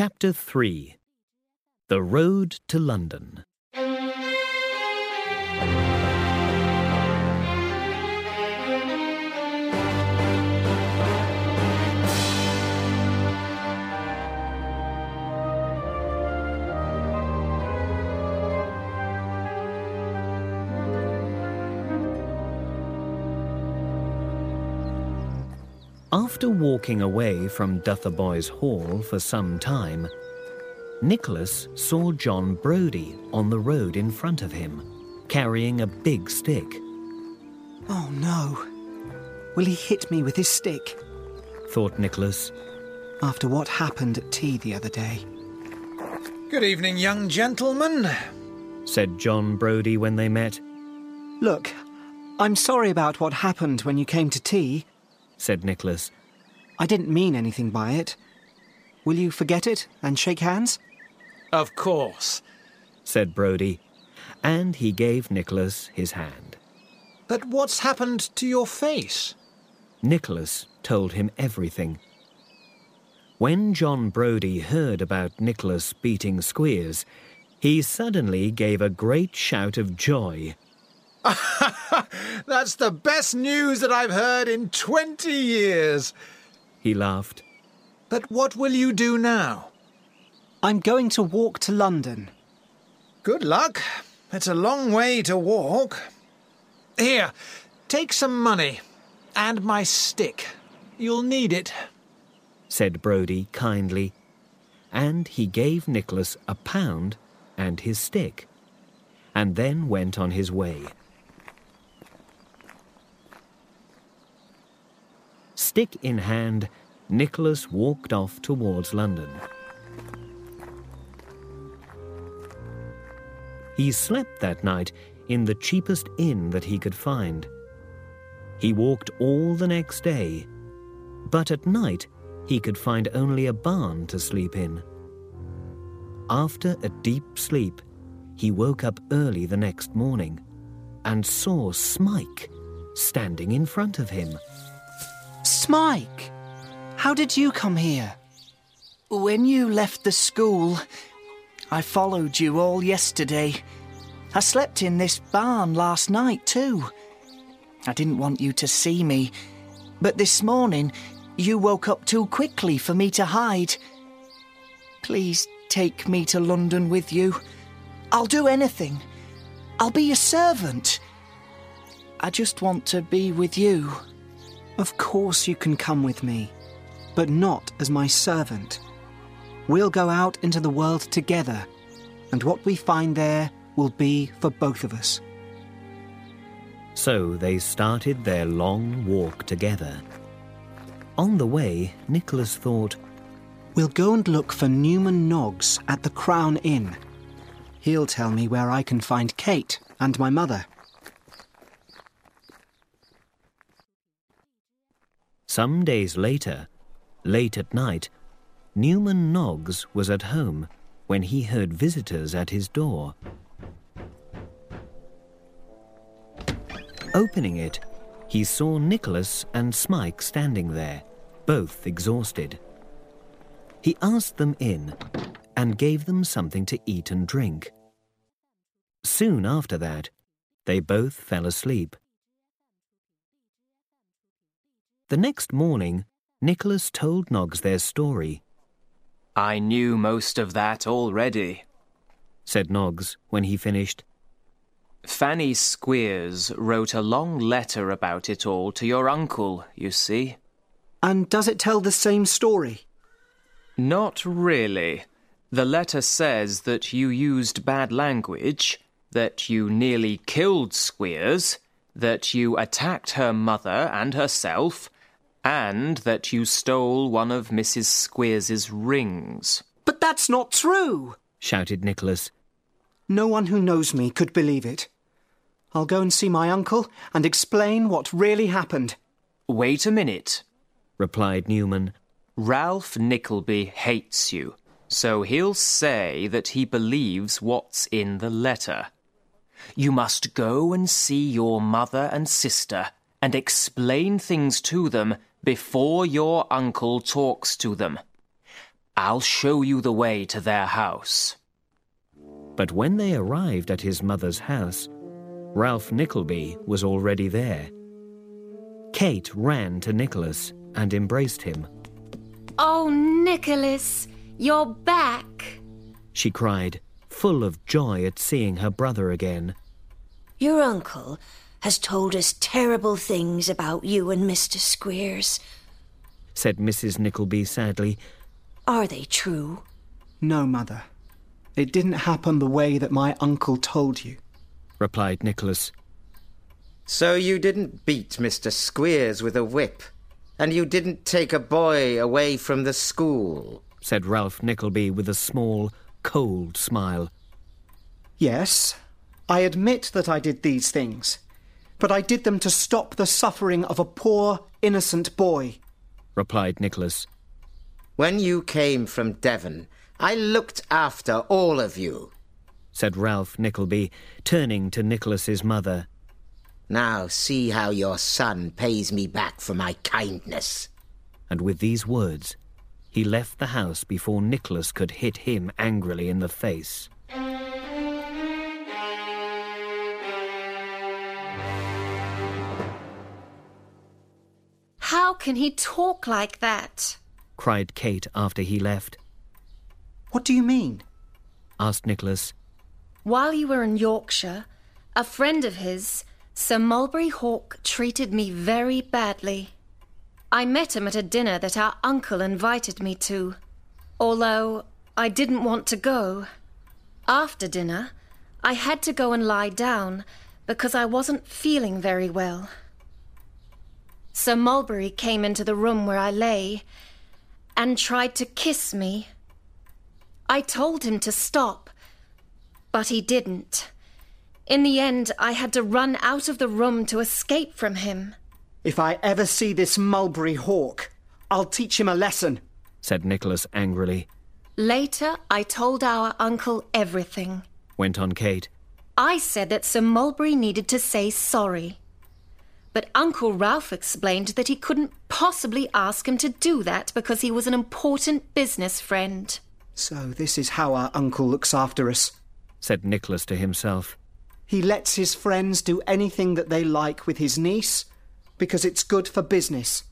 Chapter 3 The Road to London. After walking away from Dotheboys Hall for some time, Nicholas saw John Browdie on the road in front of him, carrying a big stick. Oh no. Will he hit me with his stick? Thought Nicholas. After what happened at tea the other day. Good evening, young gentlemen, said John Browdie when they met. Look, I'm sorry about what happened when you came to tea said Nicholas. I didn't mean anything by it. Will you forget it and shake hands? Of course, said Browdie, and he gave Nicholas his hand. But what's happened to your face? Nicholas told him everything. When John Browdie heard about Nicholas beating Squeers, he suddenly gave a great shout of joy. That's the best news that I've heard in 20 years. He laughed. But what will you do now? I'm going to walk to London. Good luck. It's a long way to walk. Here, take some money and my stick. You'll need it, said Browdie kindly, and he gave Nicholas a pound and his stick, and then went on his way. Stick in hand, Nicholas walked off towards London. He slept that night in the cheapest inn that he could find. He walked all the next day, but at night he could find only a barn to sleep in. After a deep sleep, he woke up early the next morning and saw Smike standing in front of him. Smike, how did you come here? When you left the school, I followed you all yesterday. I slept in this barn last night too. I didn't want you to see me, but this morning you woke up too quickly for me to hide. Please take me to London with you. I'll do anything. I'll be your servant. I just want to be with you. Of course you can come with me, but not as my servant. We'll go out into the world together, and what we find there will be for both of us. So they started their long walk together. On the way, Nicholas thought, We'll go and look for Newman Noggs at the Crown Inn. He'll tell me where I can find Kate and my mother. Some days later, late at night, Newman Noggs was at home when he heard visitors at his door. Opening it, he saw Nicholas and Smike standing there, both exhausted. He asked them in and gave them something to eat and drink. Soon after that, they both fell asleep. The next morning, Nicholas told Noggs their story. I knew most of that already, said Noggs when he finished. Fanny Squeers wrote a long letter about it all to your uncle, you see. And does it tell the same story? Not really. The letter says that you used bad language, that you nearly killed Squeers, that you attacked her mother and herself, and that you stole one of Mrs. Squeers's rings. But that's not true, shouted Nicholas. No one who knows me could believe it. I'll go and see my uncle and explain what really happened. Wait a minute, replied Newman. Ralph Nickleby hates you, so he'll say that he believes what's in the letter. You must go and see your mother and sister and explain things to them before your uncle talks to them. I'll show you the way to their house. But when they arrived at his mother's house, Ralph Nickleby was already there. Kate ran to Nicholas and embraced him. Oh, Nicholas, you're back, she cried, full of joy at seeing her brother again. Your uncle has told us terrible things about you and Mr. Squeers, said Mrs. Nickleby sadly. Are they true? No, Mother. It didn't happen the way that my uncle told you, replied Nicholas. So you didn't beat Mr. Squeers with a whip, and you didn't take a boy away from the school, said Ralph Nickleby with a small, cold smile. Yes, I admit that I did these things, but I did them to stop the suffering of a poor, innocent boy, replied Nicholas. When you came from Devon, I looked after all of you, said Ralph Nickleby, turning to Nicholas's mother. Now see how your son pays me back for my kindness. And with these words, he left the house before Nicholas could hit him angrily in the face. Can he talk like that? cried Kate after he left. What do you mean? asked Nicholas. While you were in Yorkshire, a friend of his, Sir Mulberry Hawk, treated me very badly. I met him at a dinner that our uncle invited me to, although I didn't want to go. After dinner, I had to go and lie down because I wasn't feeling very well. Sir Mulberry came into the room where I lay and tried to kiss me. I told him to stop, but he didn't. In the end, I had to run out of the room to escape from him. If I ever see this Mulberry Hawk, I'll teach him a lesson, said Nicholas angrily. Later, I told our uncle everything, went on Kate. I said that Sir Mulberry needed to say sorry. But Uncle Ralph explained that he couldn't possibly ask him to do that because he was an important business friend. So this is how our uncle looks after us, said Nicholas to himself. He lets his friends do anything that they like with his niece because it's good for business.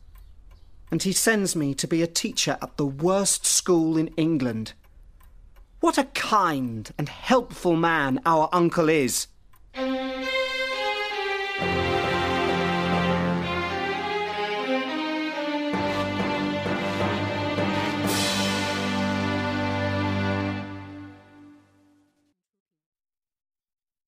And he sends me to be a teacher at the worst school in England. What a kind and helpful man our uncle is.